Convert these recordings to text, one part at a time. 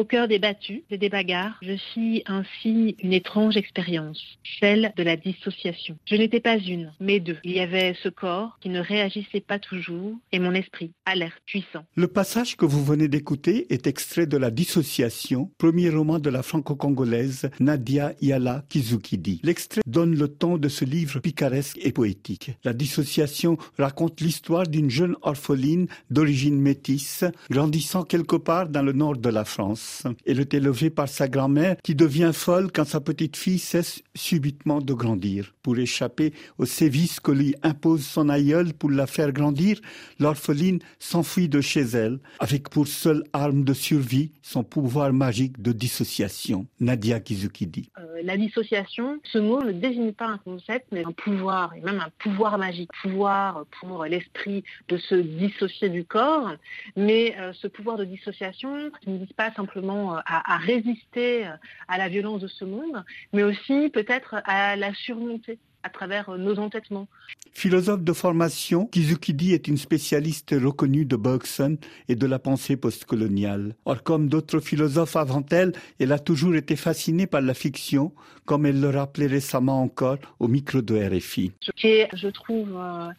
Au cœur des battues et des bagarres, je suis ainsi une étrange expérience, celle de la dissociation. Je n'étais pas une, mais deux. Il y avait ce corps qui ne réagissait pas toujours et mon esprit, alerte, puissant. Le passage que vous venez d'écouter est extrait de La Dissociation, premier roman de la franco-congolaise Nadia Yala Kizukidi. L'extrait donne le ton de ce livre picaresque et poétique. La Dissociation raconte l'histoire d'une jeune orpheline d'origine métisse, grandissant quelque part dans le nord de la France. Elle est élevée par sa grand-mère qui devient folle quand sa petite fille cesse subitement de grandir. Pour échapper aux sévices que lui impose son aïeul pour la faire grandir, l'orpheline s'enfuit de chez elle, avec pour seule arme de survie son pouvoir magique de dissociation. Nadia Kizukidi. Euh, la dissociation, ce mot ne désigne pas un concept, mais un pouvoir, et même un pouvoir magique. Pouvoir pour l'esprit de se dissocier du corps, mais euh, ce pouvoir de dissociation ne vise pas simplement euh, à, à résister à la violence de ce monde, mais aussi peut-être à la surmonter à travers euh, nos entêtements. Philosophe de formation, Kizukidi est une spécialiste reconnue de Bergson et de la pensée postcoloniale. Or, comme d'autres philosophes avant elle, elle a toujours été fascinée par la fiction, comme elle le rappelait récemment encore au micro de RFI. Ce qui est, je trouve, euh,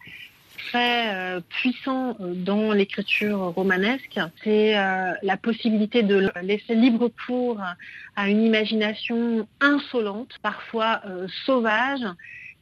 très euh, puissant dans l'écriture romanesque, c'est la possibilité de laisser libre cours à une imagination insolente, parfois sauvage,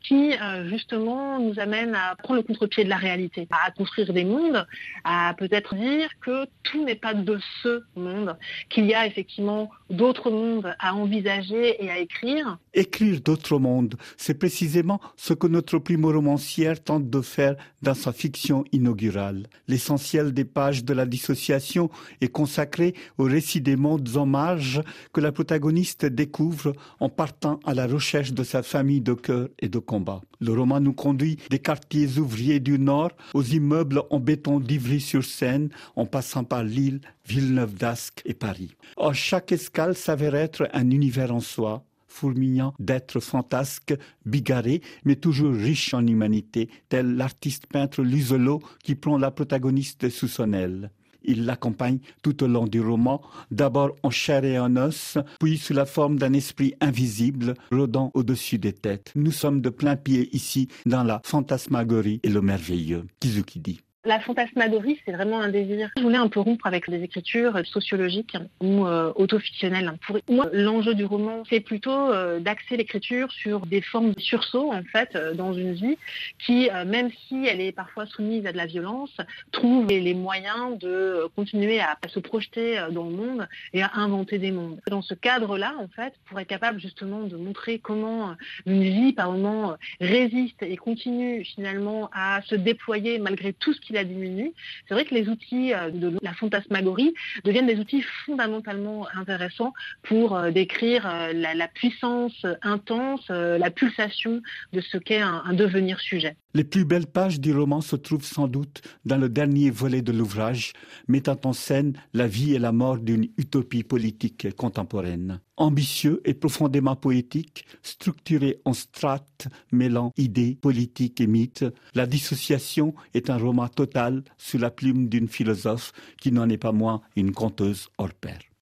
qui euh, justement nous amène à prendre le contre-pied de la réalité, à construire des mondes, à peut-être dire que tout n'est pas de ce monde, qu'il y a effectivement d'autres mondes à envisager et à écrire. Écrire d'autres mondes, c'est précisément ce que notre primo-romancière tente de faire dans sa fiction inaugurale. L'essentiel des pages de la dissociation est consacré au récit des mondes hommages que la protagoniste découvre en partant à la recherche de sa famille de cœur et de combat. Le roman nous conduit des quartiers ouvriers du Nord aux immeubles en béton d'Ivry-sur-Seine, en passant par Lille, Villeneuve d'Ascq et Paris. Or, chaque escale s'avère être un univers en soi, fourmillant d'êtres fantasques, bigarrés, mais toujours riches en humanité, tel l'artiste peintre Luselot qui prend la protagoniste sous son aile. Il l'accompagne tout au long du roman, d'abord en chair et en os, puis sous la forme d'un esprit invisible rôdant au-dessus des têtes. Nous sommes de plein pied ici dans la fantasmagorie et le merveilleux. Kizukidi. La fantasmagorie, c'est vraiment un désir. Je voulais un peu rompre avec des écritures sociologiques ou euh, autofictionnelles. Pour moi, l'enjeu du roman, c'est plutôt euh, d'axer l'écriture sur des formes de sursaut, en fait, euh, dans une vie qui, euh, même si elle est parfois soumise à de la violence, trouve les moyens de continuer à, se projeter dans le monde et à inventer des mondes. Dans ce cadre-là, en fait, pour être capable justement de montrer comment une vie, par moment, résiste et continue finalement à se déployer malgré tout ce qui la diminue. C'est vrai que les outils euh, de la fantasmagorie deviennent des outils fondamentalement intéressants pour euh, décrire euh, la, puissance intense, la pulsation de ce qu'est un devenir sujet. Les plus belles pages du roman se trouvent sans doute dans le dernier volet de l'ouvrage, mettant en scène la vie et la mort d'une utopie politique contemporaine. Ambitieux et profondément poétique, structuré en strates mêlant idées, politiques et mythes, La dissociation est un roman total sous la plume d'une philosophe qui n'en est pas moins une conteuse hors pair.